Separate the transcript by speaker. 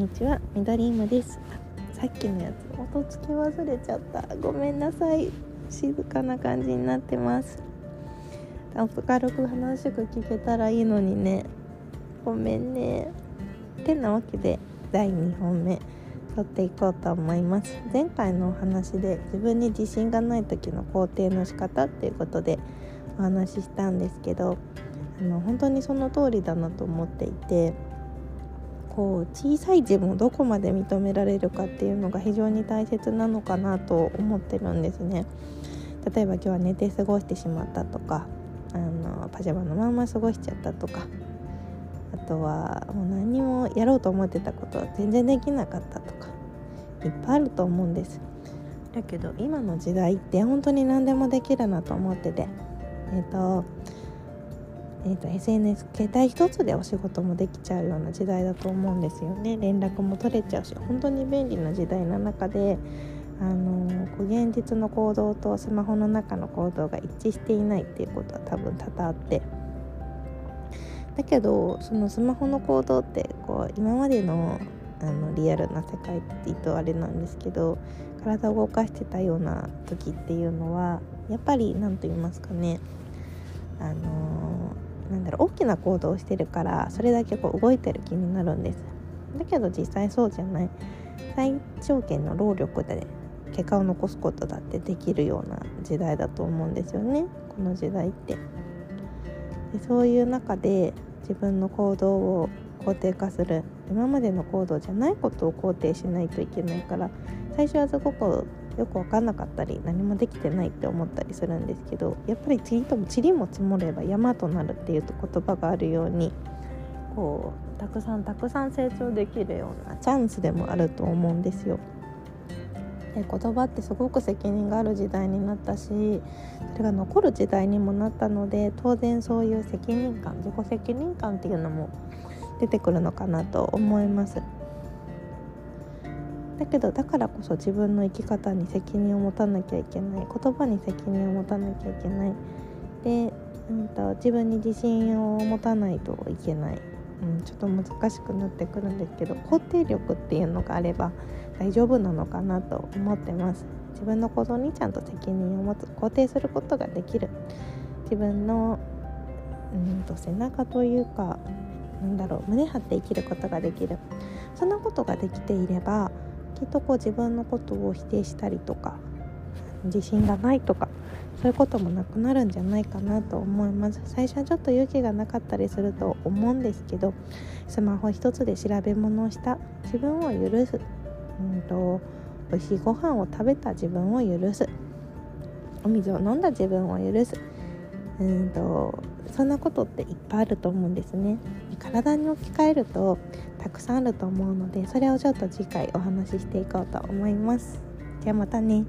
Speaker 1: にちはミドリームです。さっきのやつ音つき忘れちゃった。ごめんなさい。静かな感じになってます。軽く楽しく聞けたらいいのにね。ごめんね。てなわけで第2本目撮っていこうと思います。前回のお話で自分に自信がない時の肯定の仕方っていうことでお話ししたんですけどあの本当にその通りだなと思っていてこう小さい自分をどこまで認められるかっていうのが非常に大切なのかなと思ってるんですね。例えば今日は寝て過ごしてしまったとかあのパジャマのまま過ごしちゃったとかあとはもう何もやろうと思ってたことは全然できなかったとかいっぱいあると思うんですだけど今の時代って本当に何でもできるなと思っててえっ、ー、とえーと、SNS 携帯一つでお仕事もできちゃうような時代だと思うんですよね。連絡も取れちゃうし本当に便利な時代の中であの現実の行動とスマホの中の行動が一致していないっていうことは多分多々あって。だけどそのスマホの行動ってこう今までのあのリアルな世界って言うとあれなんですけど体を動かしてたような時っていうのはやっぱり何と言いますかねあのなんだろう大きな行動をしてるからそれだけこう動いてる気になるんです。だけど実際そうじゃない。最小限の労力で結果を残すことだってできるような時代だと思うんですよね。この時代って。でそういう中で自分の行動を肯定化する。今までの行動じゃないことを肯定しないといけないから最初はすごくよく分かんなかったり何もできてないって思ったりするんですけどやっぱりちりとも塵も積もれば山となるっていう言葉があるようにこうたくさんたくさん成長できるようなチャンスでもあると思うんですよ。で言葉ってすごく責任がある時代になったしそれが残る時代にもなったので当然そういう責任感自己責任感っていうのも出てくるのかなと思います。だけどだからこそ自分の生き方に責任を持たなきゃいけない。言葉に責任を持たなきゃいけない。で、うんと、自分に自信を持たないといけない、うん、ちょっと難しくなってくるんですけど肯定力っていうのがあれば大丈夫なのかなと思ってます。自分の行動にちゃんと責任を持つ。肯定することができる。自分のうんと背中というかなんだろう胸張って生きることができる。そんなことができていればきっとこう自分のことを否定したりとか自信がないとかそういうこともなくなるんじゃないかなと思います。最初はちょっと勇気がなかったりすると思うんですけどスマホ一つで調べ物をした自分を許す、うんと、美味しいご飯を食べた自分を許すお水を飲んだ自分を許すうんとそんなことっていっぱいあると思うんですね。体に置き換えるとたくさんあると思うのでそれをちょっと次回お話ししていこうと思います。じゃあまたね。